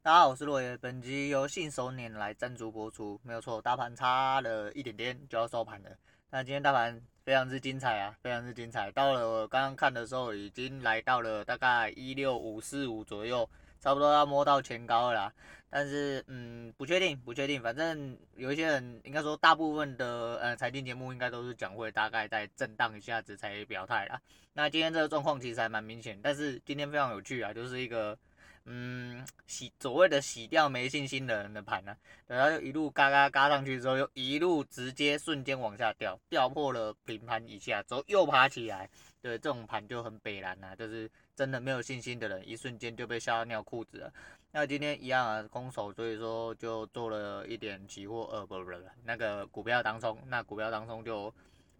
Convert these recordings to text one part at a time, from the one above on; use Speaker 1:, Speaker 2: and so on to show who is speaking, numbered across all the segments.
Speaker 1: 大家好，我是洛爷。本集由信手拈来赞助播出，没有错，大盘差了一点点就要收盘了。那今天大盘非常之精彩啊，非常之精彩。到了我刚刚看的时候，已经来到了大概一六五四五左右，差不多要摸到前高了啦。但是，嗯，不确定，不确定。反正有一些人，应该说大部分的呃财经节目应该都是讲会大概在震荡一下子才表态啦。那今天这个状况其实还蛮明显，但是今天非常有趣啊，就是一个。嗯，洗所谓的洗掉没信心的人的盘呢、啊，然后就一路嘎嘎嘎上去之后，又一路直接瞬间往下掉，掉破了平盘以下之后又爬起来，对，这种盘就很北蓝呐、啊，就是真的没有信心的人，一瞬间就被吓到尿裤子了。那今天一样啊，空手，所以说就做了一点期货，呃，不不不，那个股票当中，那股票当中就。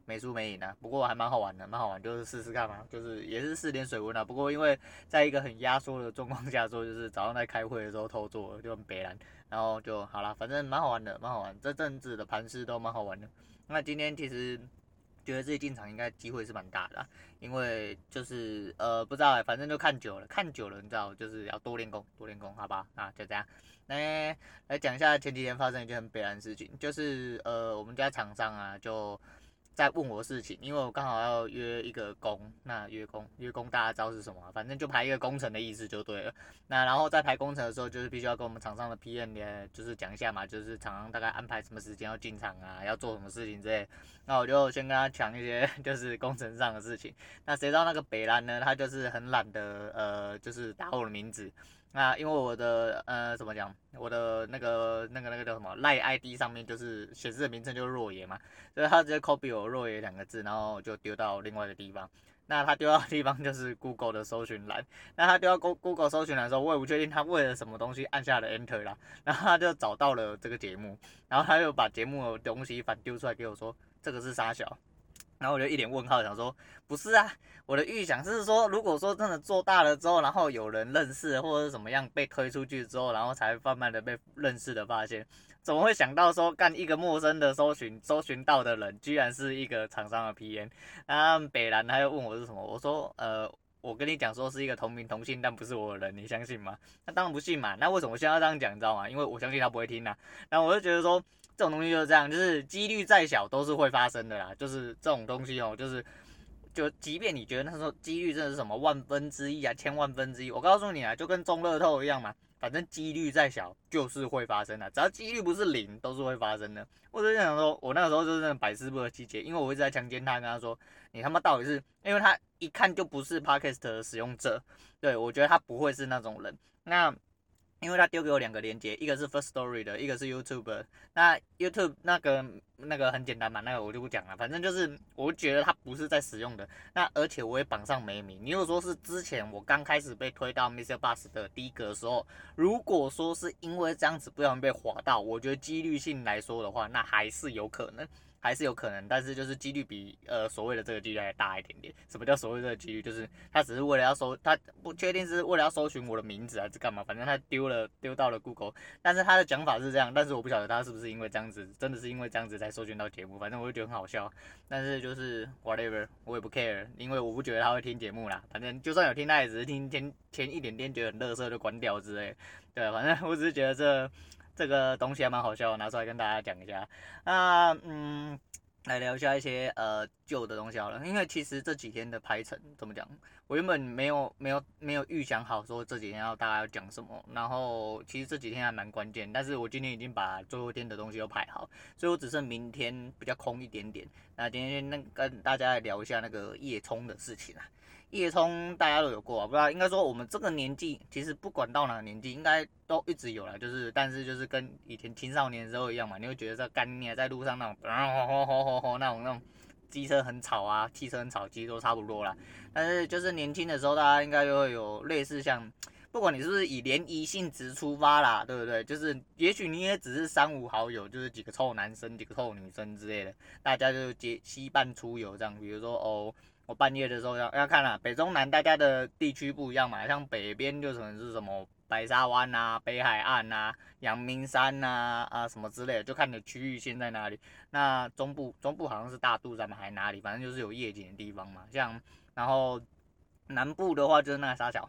Speaker 1: 没输没赢啊，不过还蛮好玩的，蛮好玩，就是试试看嘛，就是也是试点水温啊。不过因为在一个很压缩的状况下做，就是早上在开会的时候偷做，就很白烂，然后就好了，反正蛮好玩的，蛮好玩。这阵子的盘势都蛮好玩的。那今天其实觉得自己进场应该机会是蛮大的啊，因为就是呃不知道哎，反正就看久了，看久了你知道，就是要多练功，多练功，好吧？啊，就这样。来来讲一下前几天发生一件很白烂的事情，就是呃我们家厂商啊就。在问我事情，因为我刚好要约一个工，那约工约工大家知道是什么？反正就排一个工程的意思就对了。那然后在排工程的时候，就是必须要跟我们厂商的 PM 也就是讲一下嘛，就是厂商大概安排什么时间要进场啊，要做什么事情之类。那我就先跟他讲一些就是工程上的事情。那谁知道那个北兰呢？他就是很懒得呃，就是打我的名字。那因为我的呃怎么讲，我的那个那个那个叫什么赖 ID 上面就是显示的名称就是若爷嘛，所以他直接 copy 我若爷两个字，然后就丢到另外一个地方。那他丢到的地方就是 Google 的搜寻栏。那他丢到 Go Google 搜寻栏的时候，我也不确定他为了什么东西按下了 Enter 啦，然后他就找到了这个节目，然后他又把节目的东西反丢出来给我说，这个是傻小。然后我就一脸问号，想说不是啊，我的预想是说，如果说真的做大了之后，然后有人认识或者是怎么样被推出去之后，然后才慢慢的被认识的发现，怎么会想到说干一个陌生的搜寻搜寻到的人，居然是一个厂商的 PM？那北兰他又问我是什么，我说呃，我跟你讲说是一个同名同姓但不是我的人，你相信吗？那当然不信嘛，那为什么我现在要这样讲，你知道吗？因为我相信他不会听呐、啊。然后我就觉得说。这种东西就是这样，就是几率再小都是会发生的啦。就是这种东西哦，就是就即便你觉得那时候几率真的是什么万分之一啊、千万分之一，我告诉你啊，就跟中乐透一样嘛，反正几率再小就是会发生的，只要几率不是零，都是会发生的。我就想说，我那个时候就是那种百思不得其解，因为我一直在强奸他，跟他说，你他妈到底是，因为他一看就不是 Podcast 的使用者，对，我觉得他不会是那种人。那。因为他丢给我两个链接，一个是 First Story 的，一个是 YouTube。那 YouTube 那个那个很简单嘛，那个我就不讲了。反正就是我觉得他不是在使用的。那而且我也绑上没名。你如果说是之前我刚开始被推到 Mr. Bus 的第一个的时候，如果说是因为这样子不小心被滑到，我觉得几率性来说的话，那还是有可能。还是有可能，但是就是几率比呃所谓的这个几率还大一点点。什么叫所谓这个几率？就是他只是为了要搜，他不确定是为了要搜寻我的名字还是干嘛，反正他丢了丢到了 Google。但是他的讲法是这样，但是我不晓得他是不是因为这样子，真的是因为这样子才搜寻到节目。反正我就觉得很好笑。但是就是 whatever，我也不 care，因为我不觉得他会听节目啦。反正就算有听，他也只是听前前一点点觉得很乐色就关掉之类。对，反正我只是觉得这。这个东西还蛮好笑，拿出来跟大家讲一下。那嗯，来聊一下一些呃旧的东西好了。因为其实这几天的排程怎么讲，我原本没有没有没有预想好说这几天要大家要讲什么。然后其实这几天还蛮关键，但是我今天已经把最后一天的东西都排好，所以我只剩明天比较空一点点。那今天那跟大家来聊一下那个夜冲的事情啊。夜冲大家都有过啊，不知道应该说我们这个年纪，其实不管到哪个年纪，应该都一直有了。就是，但是就是跟以前青少年的时候一样嘛，你会觉得这干你在路上那种，吼吼吼吼吼那种那种机车很吵啊，汽车很吵，其实都差不多啦。但是就是年轻的时候，大家应该就会有类似像，不管你是不是以联谊性质出发啦，对不对？就是也许你也只是三五好友，就是几个臭男生、几个臭女生之类的，大家就结结伴出游这样。比如说哦。我半夜的时候要要看啊，北中南大家的地区不一样嘛，像北边就可能是什么白沙湾啊、北海岸啊、阳明山啊啊什么之类的，就看你的区域线在哪里。那中部中部好像是大肚山嘛，还哪里？反正就是有夜景的地方嘛。像然后南部的话就是那个沙桥。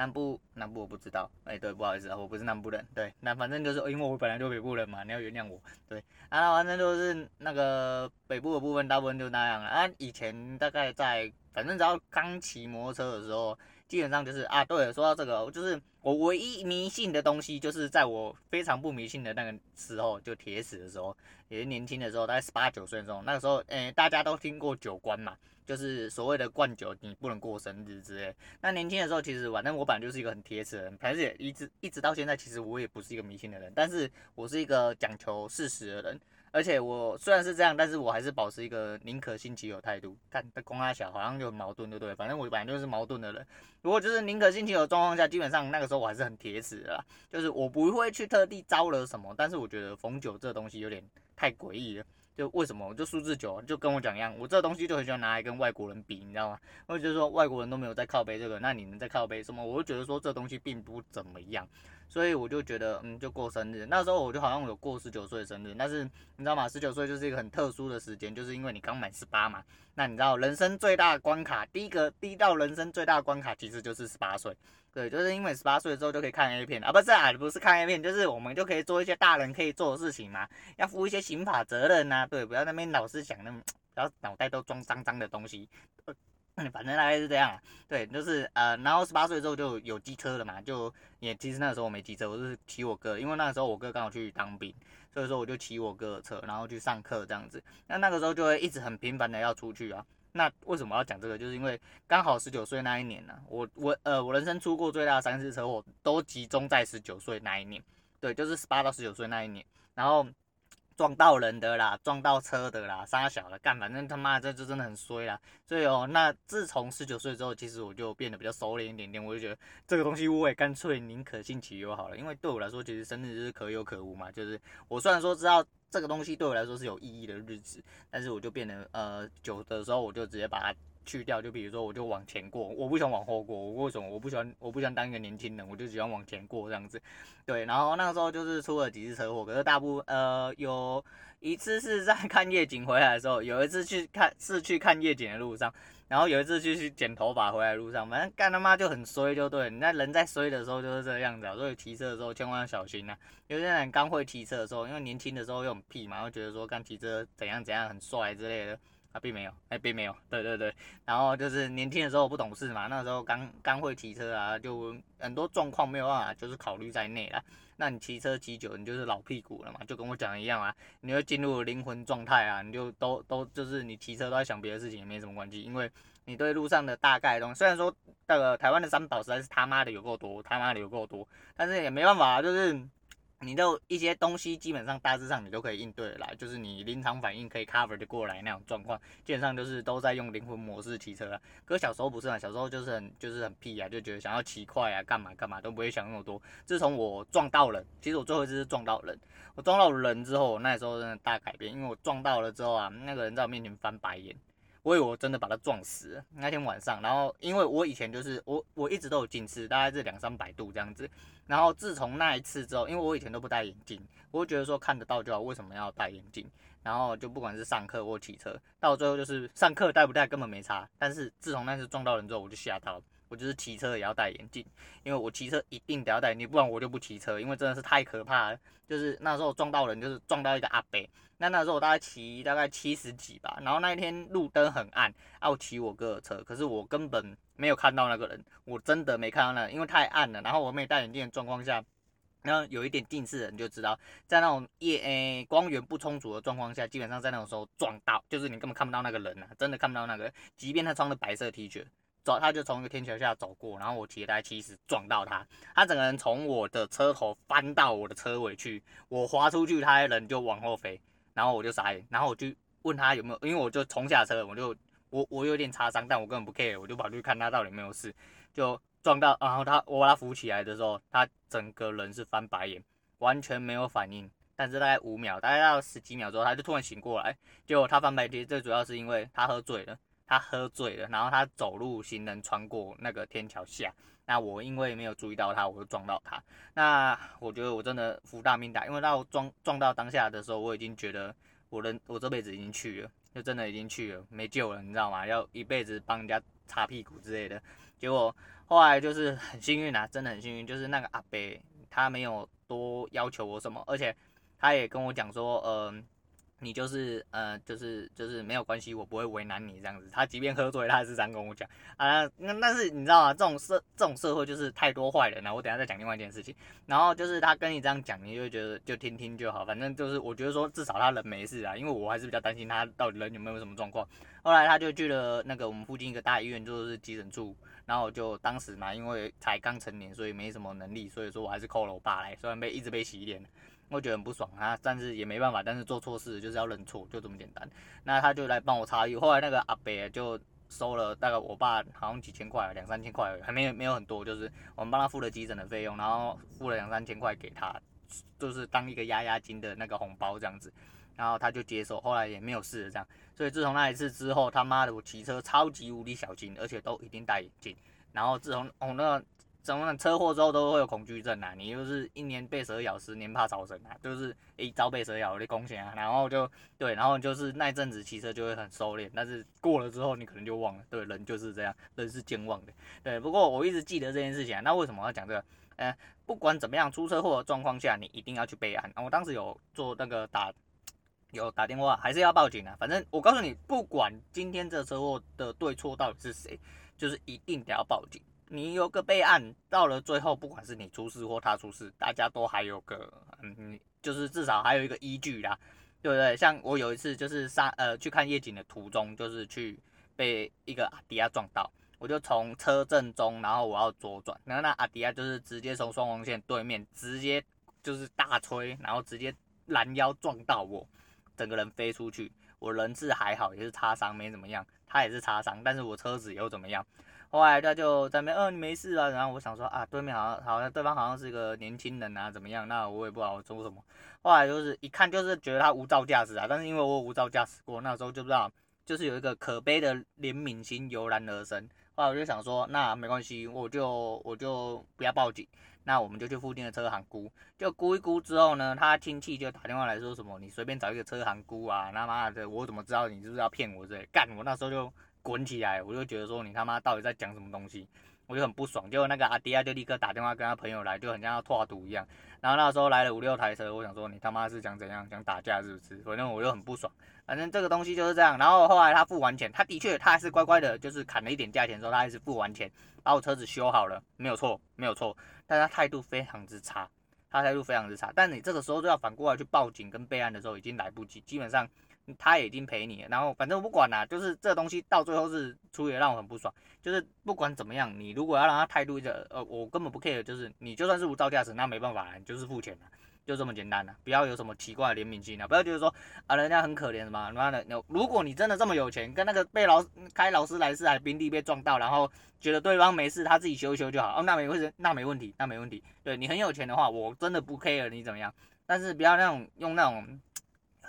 Speaker 1: 南部南部我不知道，哎、对，不好意思啊，我不是南部人，对，那反正就是因为我本来就北部人嘛，你要原谅我，对，啊，反正就是那个北部的部分大部分就那样了。啊，以前大概在反正只要刚骑摩托车的时候。基本上就是啊，对，说到这个，就是我唯一迷信的东西，就是在我非常不迷信的那个时候，就铁齿的时候，也是年轻的时候，大概十八九岁的时候，那个时候，诶、大家都听过酒关嘛，就是所谓的灌酒，你不能过生日之类。那年轻的时候，其实反正我本来就是一个很铁齿的人，反正也一直一直到现在，其实我也不是一个迷信的人，但是我是一个讲求事实的人。而且我虽然是这样，但是我还是保持一个宁可信其有态度。但公阿小好像就矛盾，对不对？反正我本来就是矛盾的人。如果就是宁可信其有状况下，基本上那个时候我还是很铁齿的啦。就是我不会去特地招惹什么，但是我觉得逢酒这东西有点太诡异了。就为什么我？就数字九，就跟我讲一样，我这东西就很喜欢拿来跟外国人比，你知道吗？我就觉得说外国人都没有在靠背这个，那你们在靠背什么？我就觉得说这东西并不怎么样。所以我就觉得，嗯，就过生日。那时候我就好像有过十九岁的生日，但是你知道吗？十九岁就是一个很特殊的时间，就是因为你刚满十八嘛。那你知道人生最大的关卡，第一个第一道人生最大的关卡其实就是十八岁。对，就是因为十八岁之后就可以看 A 片啊，不是啊，不是看 A 片，就是我们就可以做一些大人可以做的事情嘛，要负一些刑法责任呐、啊。对，不要那边老是想那么，不要脑袋都装脏脏的东西。反正大概是这样，对，就是呃，然后十八岁之后就有机车了嘛，就也其实那个时候我没机车，我是骑我哥，因为那个时候我哥刚好去当兵，所以说我就骑我哥的车，然后去上课这样子。那那个时候就会一直很频繁的要出去啊。那为什么要讲这个？就是因为刚好十九岁那一年呢、我我呃我人生出过最大的三次车祸都集中在十九岁那一年，对，就是十八到十九岁那一年，然后。撞到人的啦，撞到车的啦，杀小了干，反正他妈这就真的很衰啦。所以哦，那自从十九岁之后，其实我就变得比较收敛一点点。我就觉得这个东西我也干脆宁可信其有好了，因为对我来说，其实生日是可有可无嘛。就是我虽然说知道这个东西对我来说是有意义的日子，但是我就变得呃久的时候，我就直接把它。去掉，就比如说，我就往前过，我不喜欢往后过。我为什么？我不喜欢，我不喜欢当一个年轻人，我就喜欢往前过这样子。对，然后那个时候就是出了几次车祸，可是大部呃有一次是在看夜景回来的时候，有一次去看是去看夜景的路上，然后有一次去去剪头发回来路上，反正干他妈就很衰，就对。你那人在衰的时候就是这个样子啊，所以骑车的时候千万要小心呐、啊。有些人刚会骑车的时候，因为年轻的时候又很屁嘛，会觉得说干骑车怎样怎样很帅之类的。啊，并没有，哎、并没有，对对对，然后就是年轻的时候不懂事嘛，那时候刚刚会骑车啊，就很多状况没有办法，就是考虑在内啦。那你骑车骑久，你就是老屁股了嘛，就跟我讲的一样啊，你会进入灵魂状态啊，你就都都就是你骑车都在想别的事情也没什么关系，因为你对路上的大概东西，虽然说那个台湾的三宝实在是他妈的有够多，他妈的有够多，但是也没办法，就是。你的一些东西基本上大致上你都可以应对得来，就是你临场反应可以 cover 的过来那种状况，基本上就是都在用灵魂模式骑车啊。可小时候不是啊，小时候就是很就是很屁啊，就觉得想要骑快啊，干嘛干嘛都不会想那么多。自从我撞到人，其实我最后一次是撞到人，我撞到人之后，我那时候真的大改变，因为我撞到了之后啊，那个人在我面前翻白眼。我以为我真的把他撞死了那天晚上，然后因为我以前就是我我一直都有近视，大概是两三百度这样子，然后自从那一次之后，因为我以前都不戴眼镜，我就觉得说看得到就好，为什么要戴眼镜？然后就不管是上课或骑车，到最后就是上课戴不戴根本没差，但是自从那次撞到人之后，我就吓到了，我就是骑车也要戴眼镜，因为我骑车一定得要戴眼镜，不然我就不骑车，因为真的是太可怕了，就是那时候撞到人就是撞到一个阿伯。那那时候我大概骑大概七十几吧，然后那一天路灯很暗，啊，我骑我哥的车，可是我根本没有看到那个人，我真的没看到那，因为太暗了，然后我没戴眼镜的状况下，然后有一点近视的人就知道，在那种夜诶、光源不充足的状况下，基本上在那种时候撞到，就是你根本看不到那个人啊，真的看不到那个人，即便他穿着白色 T 恤，走他就从一个天桥下走过，然后我骑了大概七十撞到他，他整个人从我的车头翻到我的车尾去，我滑出去，他人就往后飞。然后我就傻眼，然后我就问他有没有，因为我就冲下车，我就我我有点擦伤，但我根本不 care，我就跑去看他到底有没有事，就撞到，然后他我把他扶起来的时候，他整个人是翻白眼，完全没有反应，但是大概五秒，大概到十几秒之后，他就突然醒过来，结果他翻白眼，最主要是因为他喝醉了，他喝醉了，然后他走路行人穿过那个天桥下。那我因为没有注意到他，我就撞到他。那我觉得我真的福大命大，因为到撞撞到当下的时候，我已经觉得我人我这辈子已经去了，就真的已经去了，没救了，你知道吗？要一辈子帮人家擦屁股之类的。结果后来就是很幸运啊，真的很幸运，就是那个阿伯他没有多要求我什么，而且他也跟我讲说，嗯、你就是呃，就是就是没有关系，我不会为难你这样子。他即便喝醉，他还是这样跟我讲啊。那但是你知道吗？这种社这种社会就是太多坏人了。我等下再讲另外一件事情。然后就是他跟你这样讲，你就觉得就听听就好。反正就是我觉得说至少他人没事啊，因为我还是比较担心他到底人有没有什么状况。后来他就去了那个我们附近一个大医院，就是急诊处。然后就当时嘛，因为才刚成年，所以没什么能力，所以说我还是 call 了我爸来，虽然被一直被洗脸。我觉得很不爽啊，但是也没办法，但是做错事就是要认错，就这么简单。那他就来帮我擦药，后来那个阿伯就收了大概我爸好像几千块，两三千块，还没有没有很多，就是我们帮他付了急诊的费用，然后付了两三千块给他，就是当一个压压惊的那个红包这样子，然后他就接受，后来也没有事这样。所以自从那一次之后，他妈的我骑车超级无敌小心，而且都一定戴眼镜。然后自从哦那。怎么车祸之后都会有恐惧症啊？你就是一年被蛇咬，十年怕草绳啊，就是一朝被蛇咬的贡献啊。然后就对，然后就是那阵子骑车就会很收敛，但是过了之后你可能就忘了。对，人就是这样，人是健忘的。对，不过我一直记得这件事情啊。那为什么要讲这个？呃，不管怎么样，出车祸的状况下，你一定要去备案。我当时有做那个打，有打电话，还是要报警啊。反正我告诉你，不管今天这车祸的对错到底是谁，就是一定得要报警。你有个备案，到了最后，不管是你出事或他出事，大家都还有个，嗯，就是至少还有一个依据啦，对不对？像我有一次就是上呃去看夜景的途中，就是去被一个阿迪亚撞到，我就从车正中，然后我要左转，然后那阿迪亚就是直接从双黄线对面直接就是大吹，然后直接拦腰撞到我，整个人飞出去，我人质还好，也是擦伤，没怎么样，他也是擦伤，但是我车子又怎么样？后来他就在那边，嗯、没事啊。然后我想说啊，对面好像好像对方好像是一个年轻人啊，怎么样？那我也不知道我做什么。后来就是一看就是觉得他无照驾驶啊，但是因为我无照驾驶过，那时候就不知道，就是有一个可悲的怜悯心油然而生。后来我就想说，那没关系，我就我就不要报警，那我们就去附近的车行估，就估一估之后呢，他亲戚就打电话来说什么，你随便找一个车行估啊，他妈的，我怎么知道你是不是要骗我？这干我那时候就。滚起来！我就觉得说你他妈到底在讲什么东西，我就很不爽。结果那个阿迪亚就立刻打电话跟他朋友来，就很像要拓赌一样。然后那时候来了五六台车，我想说你他妈是想怎样，想打架是不是？反正我就很不爽。反正这个东西就是这样。然后后来他付完钱，他的确他还是乖乖的，就是砍了一点价钱之后，他还是付完钱，把我车子修好了，没有错，没有错。但他态度非常之差，他态度非常之差。但你这个时候就要反过来去报警跟备案的时候，已经来不及，基本上。他也已经赔你，然后反正我不管啦，就是这东西到最后是出也让我很不爽。就是不管怎么样，你如果要让他态度一个，呃，我根本不 care，就是你就算是无照驾驶，那没办法，你就是付钱了，就这么简单了，不要有什么奇怪的怜悯心啊，不要觉得说啊人家很可怜什么，妈的，如果你真的这么有钱，跟那个被劳开劳斯莱斯还宾利被撞到，然后觉得对方没事，他自己修一修就好，哦，那没问，那没问题，那没问题。对你很有钱的话，我真的不 care 你怎么样，但是不要那种用那种。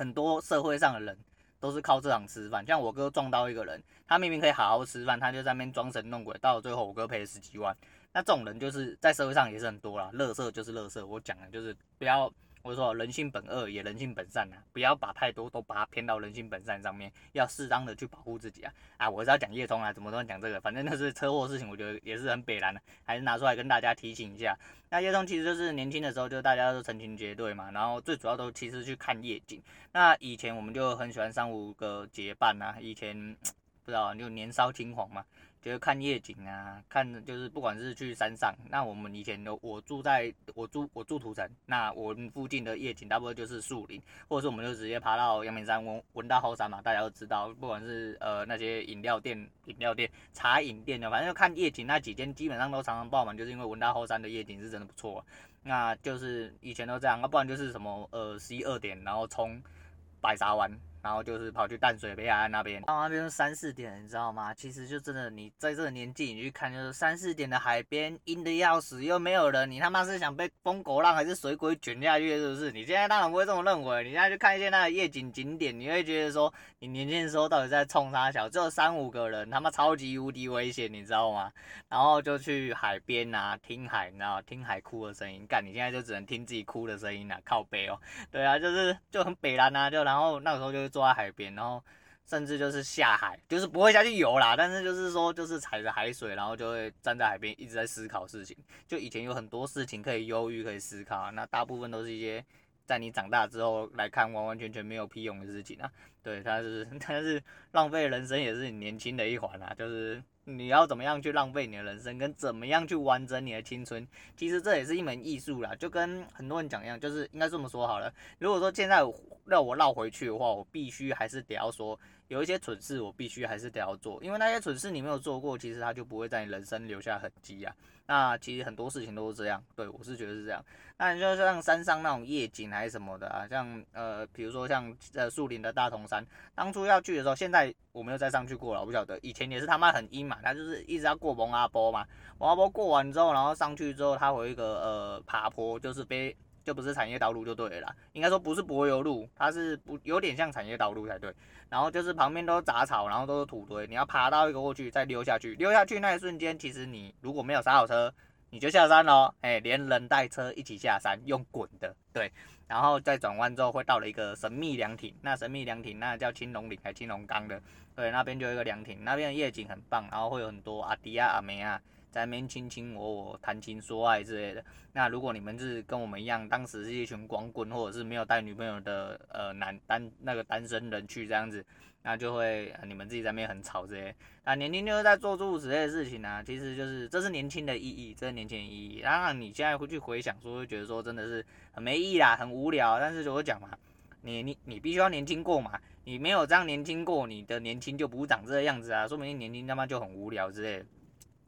Speaker 1: 很多社会上的人都是靠这样吃饭，像我哥撞到一个人，他明明可以好好吃饭，他就在那边装神弄鬼，到了最后我哥赔了十几万。那这种人就是在社会上也是很多啦，乐色就是乐色。我讲的就是不要。我说人性本恶，也人性本善呐、不要把太多都把它偏到人性本善上面，要适当的去保护自己啊！啊，我是要讲叶聪啊，怎么都讲这个，反正那是车祸事情，我觉得也是很北烂的，还是拿出来跟大家提醒一下。那叶聪其实就是年轻的时候就大家都成群结队嘛，然后最主要都其实去看夜景。那以前我们就很喜欢三五个结伴呐、啊，以前 不知道就年少轻狂嘛。就是看夜景啊，看就是不管是去山上，那我们以前有我住在我住我住土城，那我们附近的夜景大部分就是树林，或者是我们就直接爬到阳明山闻闻到后山嘛，大家都知道，不管是呃那些饮料店、饮料店、茶饮店的，反正就看夜景那几间基本上都常常爆满，就是因为闻到后山的夜景是真的不错，那就是以前都这样，要不然就是什么呃十一二点然后冲白沙湾。然后就是跑去淡水北海岸那边，到那边三四点，你知道吗？其实就真的，你在这个年纪，你去看就是三四点的海边，阴的要死，又没有人，你他妈是想被疯狗浪还是水鬼卷下去，是不是？你现在当然不会这么认为，你现在去看一些那个夜景景点，你会觉得说，你年轻的时候到底在冲啥小？只有三五个人，他妈超级无敌危险，你知道吗？然后就去海边啊，听海，你知道，听海哭的声音，干，你现在就只能听自己哭的声音啊，靠北哦，对啊，就是就很北烂啊，就然后那个时候就。坐在海边，然后甚至就是下海，就是不会下去游啦，但是就是说就是踩着海水，然后就会站在海边一直在思考事情。就以前有很多事情可以忧郁可以思考，那大部分都是一些在你长大之后来看完完全全没有屁用的事情啊。对，但是 但是浪费人生也是你年轻的一环啊，就是。你要怎么样去浪费你的人生，跟怎么样去完整你的青春，其实这也是一门艺术啦。就跟很多人讲一样，就是应该这么说好了。如果说现在让我绕回去的话，我必须还是得要说，有一些蠢事我必须还是得要做，因为那些蠢事你没有做过，其实它就不会在你人生留下痕迹啊。那其实很多事情都是这样，对，我是觉得是这样。那你就像山上那种夜景还是什么的啊，像呃，比如说像呃树林的大同山，当初要去的时候，现在我没有再上去过了，我不晓得。以前也是他妈很阴嘛，他就是一直要过蒙阿波嘛，蒙阿波过完之后，然后上去之后，它有一个呃爬坡，就是被。就不是产业道路就对了啦，应该说不是柏油路，它是不有点像产业道路才对。然后就是旁边都是杂草，然后都是土堆，你要爬到一个过去再溜下去，溜下去那一瞬间，其实你如果没有刹好车，你就下山喽，哎，连人带车一起下山，用滚的，对。然后再转弯之后会到了一个神秘凉亭，那神秘凉亭那叫青龙岭还青龙岗的，对，那边就有一个凉亭，那边的夜景很棒，然后会有很多阿弟啊阿妹啊。在那边卿卿我我、谈情说爱之类的。那如果你们是跟我们一样，当时是一群光棍，或者是没有带女朋友的呃男单那个单身人去这样子，那就会你们自己在那边很吵之类。那年轻就是在做诸如此类的事情啊，其实就是这是年轻的意义，这是年轻的意义。当然你现在回去回想说，会觉得说真的是很没意义啦，很无聊。但是就会讲嘛，你你你必须要年轻过嘛，你没有这样年轻过，你的年轻就不长这个样子啊，说明你年轻他妈就很无聊之类。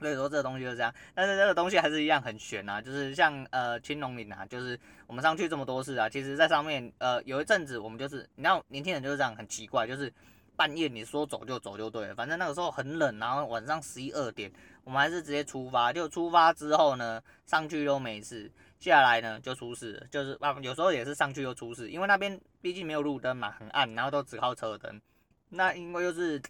Speaker 1: 所以说这个东西就是这样，但是这个东西还是一样很玄啊，就是像呃青龙岭啊，就是我们上去这么多次啊，其实在上面呃有一阵子我们就是，你知道年轻人就是这样很奇怪，就是半夜你说走就走就对了，反正那个时候很冷，然后晚上十一二点，我们还是直接出发，就出发之后呢，上去都没事，下来呢就出事，就是啊有时候也是上去又出事，因为那边毕竟没有路灯嘛，很暗，然后都只靠车灯，那因为就是。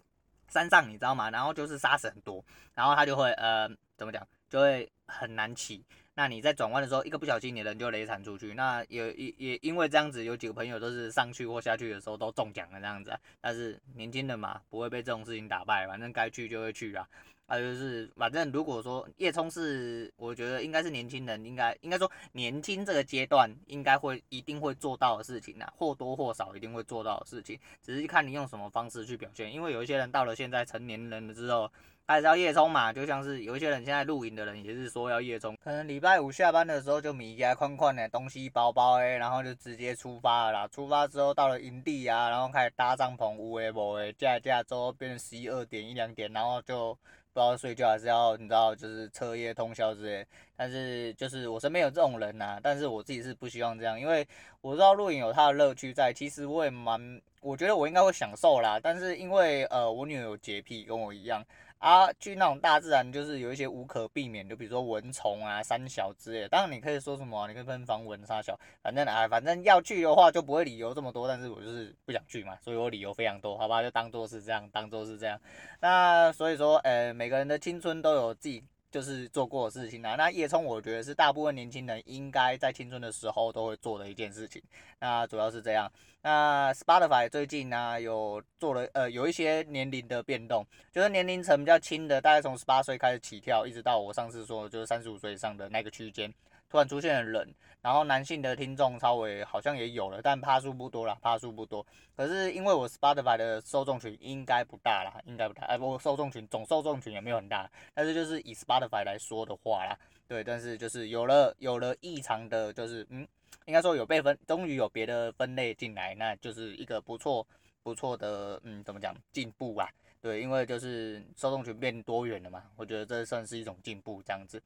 Speaker 1: 山上你知道吗？然后就是沙石很多，然后它就会呃怎么讲，就会很难骑。那你在转弯的时候，一个不小心，你人就雷铲出去。那也也也因为这样子，有几个朋友都是上去或下去的时候都中奖了这样子。但是年轻人嘛，不会被这种事情打败，反正该去就会去啊。啊，就是反正如果说夜冲是，我觉得应该是年轻人应该应该说年轻这个阶段应该会一定会做到的事情啊，或多或少一定会做到的事情，只是看你用什么方式去表现。因为有一些人到了现在成年人了之后，还是要夜冲嘛，就像是有一些人现在露营的人也是说要夜冲，可能礼拜五下班的时候就米家宽宽的东西包包诶，然后就直接出发了啦。出发之后到了营地啊，然后开始搭帐篷，有诶无诶，架架之后变成十一二点一两点，然后就。不知道睡觉还是要你知道，就是彻夜通宵之类。但是就是我身边有这种人呐、啊，但是我自己是不希望这样，因为我知道露营有它的乐趣在。其实我也蛮，我觉得我应该会享受啦。但是因为呃，我女儿有洁癖，跟我一样。啊，去那种大自然就是有一些无可避免，就比如说蚊虫啊、三小之类。当然你可以说什么，你可以喷防蚊杀小，反正啊，反正要去的话就不会理由这么多。但是我就是不想去嘛，所以我理由非常多，好吧，就当做是这样，当做是这样。那所以说，呃，每个人的青春都有自己。就是做过的事情啊，那夜冲我觉得是大部分年轻人应该在青春的时候都会做的一件事情。那主要是这样。那 Spotify 最近呢、有做了呃有一些年龄的变动，就是年龄层比较轻的，大概从十八岁开始起跳，一直到我上次说就是三十五岁以上的那个区间。突然出现了人，然后男性的听众稍微好像也有了，但趴数不多啦，趴数不多。可是因为我 Spotify 的受众群应该不大啦，应该不大。哎，我受众群总受众群也没有很大，但是就是以 Spotify 来说的话啦，对，但是就是有了有了异常的，就是嗯，应该说有被分，终于有别的分类进来，那就是一个不错不错的，嗯，怎么讲进步啊？对，因为就是受众群变多元了嘛，我觉得这算是一种进步，这样子。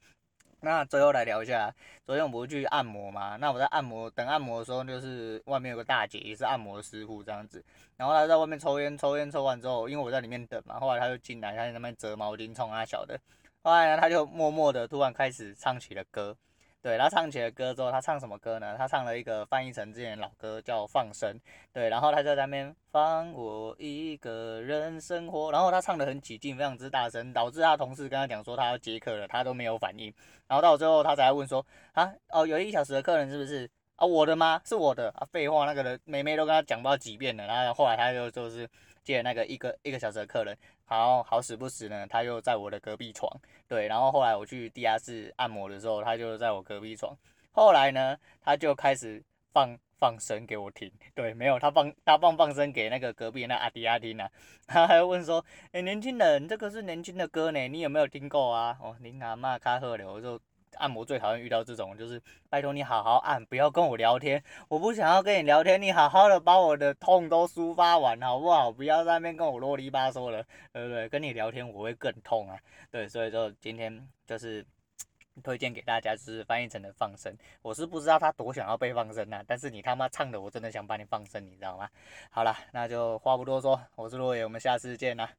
Speaker 1: 那最后来聊一下，昨天我不是去按摩嘛？那我在按摩等按摩的时候，就是外面有个大姐，也是按摩师傅这样子。然后她在外面抽烟，抽烟抽完之后，因为我在里面等嘛，后来她就进来，她在那边折毛巾冲啊小的。后来呢，她就默默的突然开始唱起了歌。对，他唱起了歌之后，他唱什么歌呢？他唱了一个翻译成之前老歌，叫《放生》。对，然后他就在那边放我一个人生活，然后他唱得很起劲，非常之大声，导致他同事跟他讲说他要接客了，他都没有反应。然后到最后他才问说啊，哦，有一小时的客人是不是？啊，我的吗？是我的啊，废话，那个人妹妹都跟他讲不到几遍了，然后后来他就就是接那个一个一个小时的客人，好好死不死呢，他就在我的隔壁床，对，然后后来我去地下室按摩的时候，他就在我隔壁床，后来呢，他就开始放放声给我听，对，没有，他放他放放声给那个隔壁那阿迪亚听啊，他还问说，哎，年轻人，这个是年轻的歌呢，你有没有听过啊？哦，你阿妈卡赫了，我就。按摩最讨厌遇到这种，就是拜托你好好按，不要跟我聊天。我不想要跟你聊天，你好好的把我的痛都抒发完，好不好？不要在那边跟我啰里吧嗦了，对不对？跟你聊天我会更痛啊。对，所以说今天就是 推荐给大家，就是翻译成的放生。我是不知道他多想要被放生啊，但是你他妈唱的，我真的想把你放生，你知道吗？好了，那就话不多说，我是罗野，我们下次见啦。